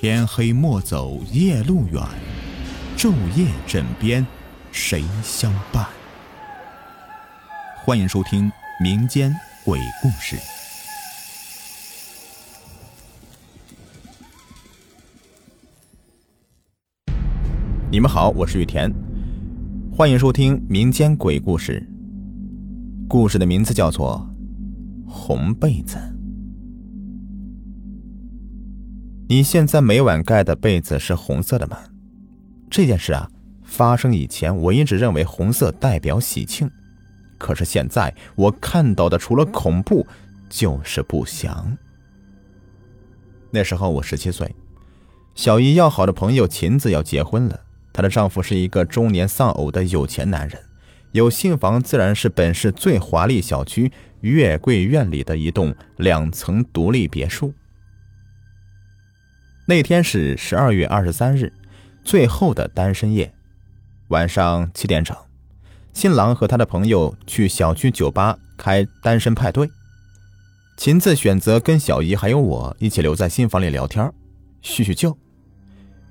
天黑莫走夜路远，昼夜枕边谁相伴？欢迎收听民间鬼故事。你们好，我是玉田，欢迎收听民间鬼故事。故事的名字叫做《红被子》。你现在每晚盖的被子是红色的吗？这件事啊，发生以前我一直认为红色代表喜庆，可是现在我看到的除了恐怖就是不祥。那时候我十七岁，小姨要好的朋友琴子要结婚了，她的丈夫是一个中年丧偶的有钱男人，有新房自然是本市最华丽小区月桂苑里的一栋两层独立别墅。那天是十二月二十三日，最后的单身夜，晚上七点整，新郎和他的朋友去小区酒吧开单身派对。秦子选择跟小姨还有我一起留在新房里聊天，叙叙旧。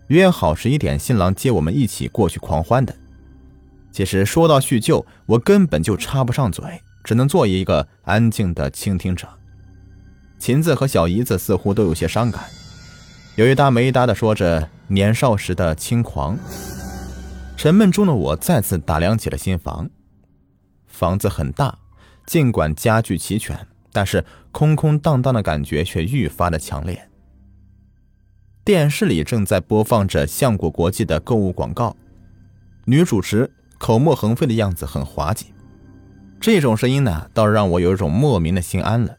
约好十一点，新郎接我们一起过去狂欢的。其实说到叙旧，我根本就插不上嘴，只能做一个安静的倾听者。秦子和小姨子似乎都有些伤感。有一搭没一搭的说着年少时的轻狂，沉闷中的我再次打量起了新房。房子很大，尽管家具齐全，但是空空荡荡的感觉却愈发的强烈。电视里正在播放着相果国际的购物广告，女主持口沫横飞的样子很滑稽。这种声音呢，倒让我有一种莫名的心安了。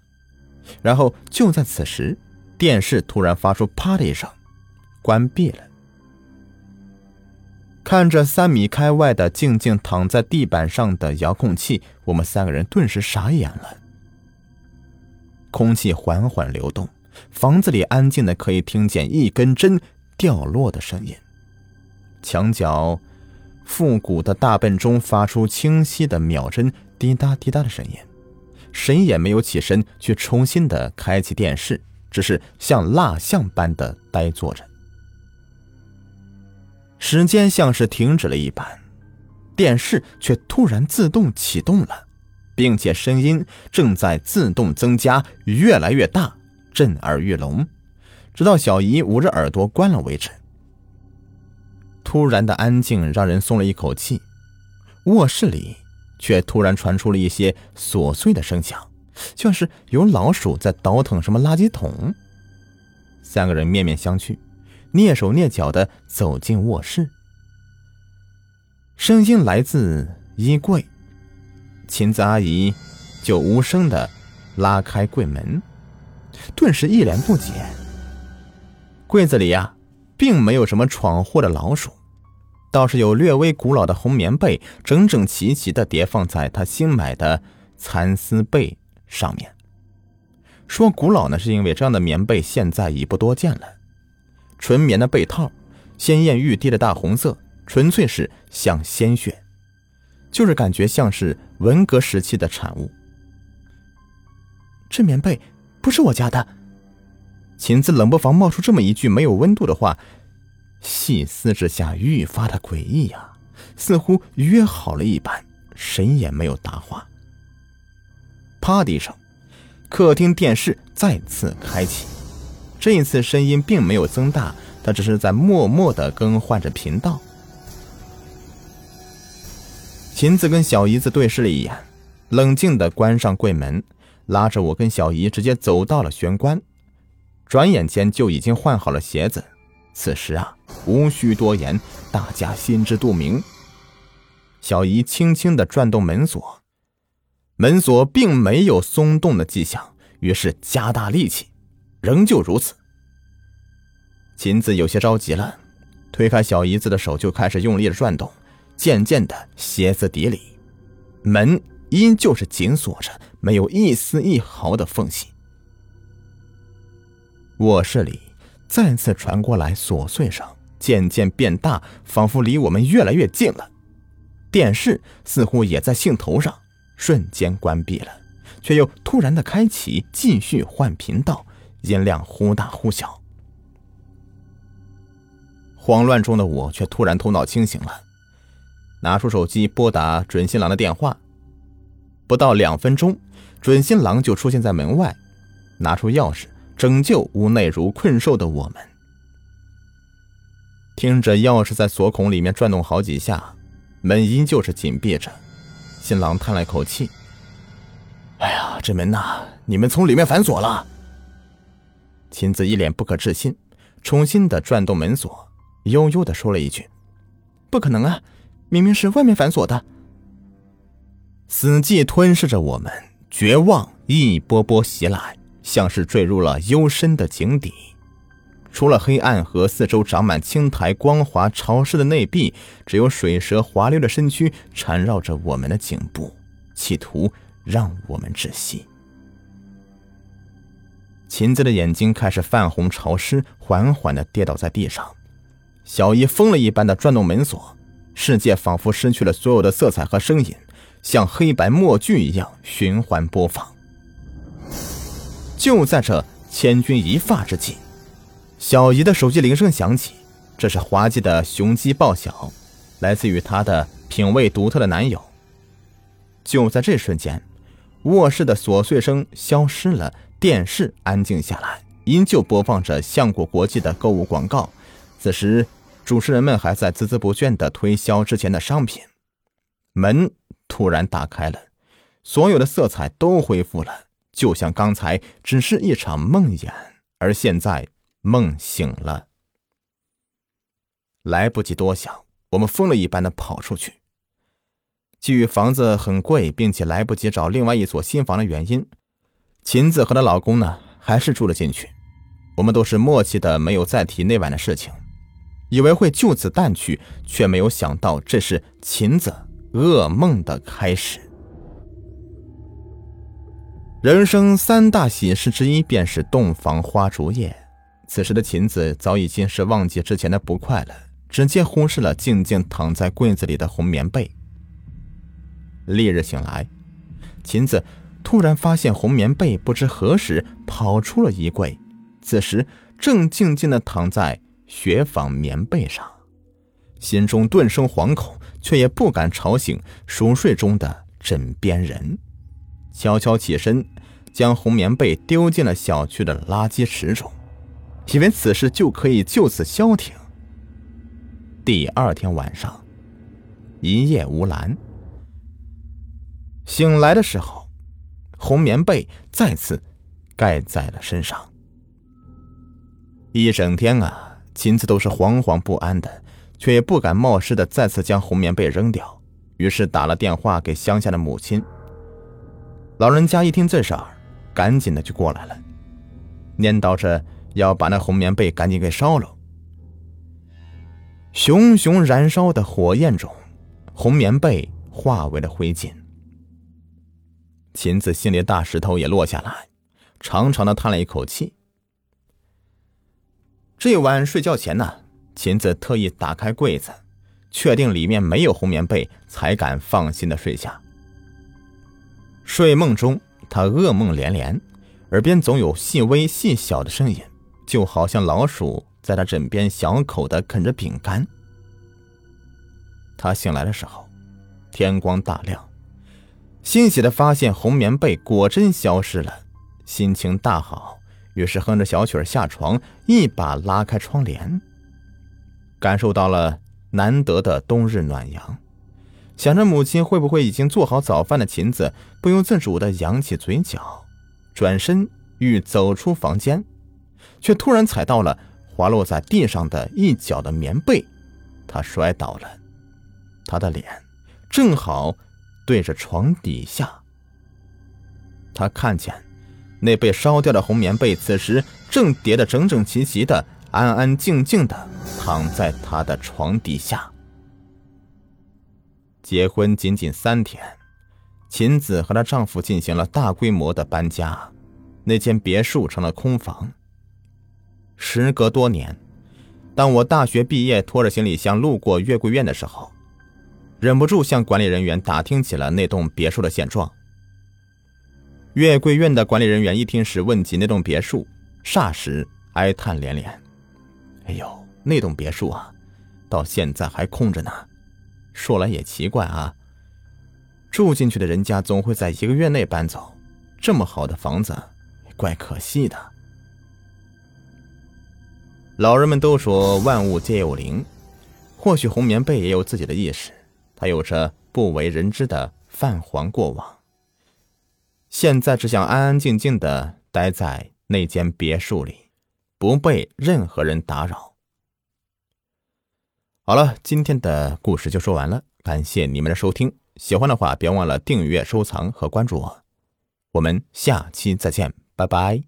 然后就在此时。电视突然发出“啪”的一声，关闭了。看着三米开外的静静躺在地板上的遥控器，我们三个人顿时傻眼了。空气缓缓流动，房子里安静的可以听见一根针掉落的声音。墙角复古的大笨钟发出清晰的秒针滴答滴答的声音，谁也没有起身去重新的开启电视。只是像蜡像般的呆坐着，时间像是停止了一般，电视却突然自动启动了，并且声音正在自动增加，越来越大，震耳欲聋，直到小姨捂着耳朵关了为止。突然的安静让人松了一口气，卧室里却突然传出了一些琐碎的声响。像是有老鼠在倒腾什么垃圾桶。三个人面面相觑，蹑手蹑脚的走进卧室。声音来自衣柜，琴子阿姨就无声的拉开柜门，顿时一脸不解。柜子里呀，并没有什么闯祸的老鼠，倒是有略微古老的红棉被，整整齐齐的叠放在她新买的蚕丝被。上面说古老呢，是因为这样的棉被现在已不多见了。纯棉的被套，鲜艳欲滴的大红色，纯粹是像鲜血，就是感觉像是文革时期的产物。这棉被不是我家的。秦子冷不防冒出这么一句没有温度的话，细思之下愈发的诡异呀，似乎约好了一般，谁也没有答话。啪的一声，客厅电视再次开启。这一次声音并没有增大，它只是在默默的更换着频道。琴子跟小姨子对视了一眼，冷静的关上柜门，拉着我跟小姨直接走到了玄关。转眼间就已经换好了鞋子。此时啊，无需多言，大家心知肚明。小姨轻轻的转动门锁。门锁并没有松动的迹象，于是加大力气，仍旧如此。琴子有些着急了，推开小姨子的手就开始用力的转动，渐渐的歇斯底里。门依旧是紧锁着，没有一丝一毫的缝隙。卧室里再次传过来琐碎声，渐渐变大，仿佛离我们越来越近了。电视似乎也在兴头上。瞬间关闭了，却又突然的开启，继续换频道，音量忽大忽小。慌乱中的我却突然头脑清醒了，拿出手机拨打准新郎的电话。不到两分钟，准新郎就出现在门外，拿出钥匙拯救屋内如困兽的我们。听着钥匙在锁孔里面转动好几下，门依旧是紧闭着。新郎叹了口气：“哎呀，这门呐，你们从里面反锁了。”秦子一脸不可置信，重新的转动门锁，悠悠的说了一句：“不可能啊，明明是外面反锁的。”死寂吞噬着我们，绝望一波波袭来，像是坠入了幽深的井底。除了黑暗和四周长满青苔、光滑潮湿的内壁，只有水蛇滑溜的身躯缠绕着我们的颈部，企图让我们窒息。秦子的眼睛开始泛红潮湿，缓缓的跌倒在地上。小姨疯了一般的转动门锁，世界仿佛失去了所有的色彩和声音。像黑白默剧一样循环播放。就在这千钧一发之际，小姨的手机铃声响起，这是滑稽的雄鸡报晓，来自于她的品味独特的男友。就在这瞬间，卧室的琐碎声消失了，电视安静下来，依旧播放着相果国际的购物广告。此时，主持人们还在孜孜不倦地推销之前的商品。门。突然打开了，所有的色彩都恢复了，就像刚才只是一场梦魇，而现在梦醒了。来不及多想，我们疯了一般的跑出去。基于房子很贵，并且来不及找另外一所新房的原因，琴子和她老公呢还是住了进去。我们都是默契的，没有再提那晚的事情，以为会就此淡去，却没有想到这是琴子。噩梦的开始。人生三大喜事之一便是洞房花烛夜。此时的琴子早已经是忘记之前的不快了，直接忽视了静静躺在柜子里的红棉被。翌日醒来，琴子突然发现红棉被不知何时跑出了衣柜，此时正静静的躺在雪纺棉被上，心中顿生惶恐。却也不敢吵醒熟睡中的枕边人，悄悄起身，将红棉被丢进了小区的垃圾池中，以为此事就可以就此消停。第二天晚上，一夜无澜。醒来的时候，红棉被再次盖在了身上。一整天啊，秦子都是惶惶不安的。却也不敢冒失的再次将红棉被扔掉，于是打了电话给乡下的母亲。老人家一听这事儿，赶紧的就过来了，念叨着要把那红棉被赶紧给烧了。熊熊燃烧的火焰中，红棉被化为了灰烬。秦子心里大石头也落下来，长长的叹了一口气。这晚睡觉前呢。秦子特意打开柜子，确定里面没有红棉被，才敢放心的睡下。睡梦中，他噩梦连连，耳边总有细微细小的声音，就好像老鼠在他枕边小口的啃着饼干。他醒来的时候，天光大亮，欣喜的发现红棉被果真消失了，心情大好，于是哼着小曲下床，一把拉开窗帘。感受到了难得的冬日暖阳，想着母亲会不会已经做好早饭的琴子不由自主的扬起嘴角，转身欲走出房间，却突然踩到了滑落在地上的一角的棉被，他摔倒了，他的脸正好对着床底下，他看见那被烧掉的红棉被此时正叠得整整齐齐的。安安静静的躺在他的床底下。结婚仅仅三天，秦子和她丈夫进行了大规模的搬家，那间别墅成了空房。时隔多年，当我大学毕业，拖着行李箱路过月桂苑的时候，忍不住向管理人员打听起了那栋别墅的现状。月桂苑的管理人员一听时问及那栋别墅，霎时哀叹连连。哎呦，那栋别墅啊，到现在还空着呢。说来也奇怪啊，住进去的人家总会在一个月内搬走，这么好的房子，怪可惜的。老人们都说万物皆有灵，或许红棉被也有自己的意识，它有着不为人知的泛黄过往。现在只想安安静静的待在那间别墅里，不被任何人打扰。好了，今天的故事就说完了，感谢你们的收听。喜欢的话，别忘了订阅、收藏和关注我。我们下期再见，拜拜。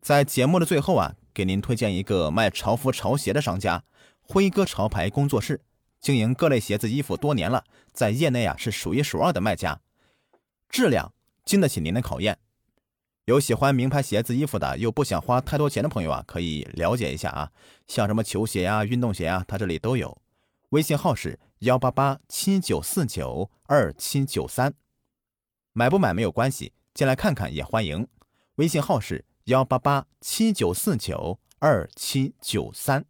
在节目的最后啊，给您推荐一个卖潮服、潮鞋的商家——辉哥潮牌工作室，经营各类鞋子、衣服多年了，在业内啊是数一数二的卖家。质量经得起您的考验，有喜欢名牌鞋子、衣服的，又不想花太多钱的朋友啊，可以了解一下啊。像什么球鞋呀、运动鞋啊，他这里都有。微信号是幺八八七九四九二七九三，买不买没有关系，进来看看也欢迎。微信号是幺八八七九四九二七九三。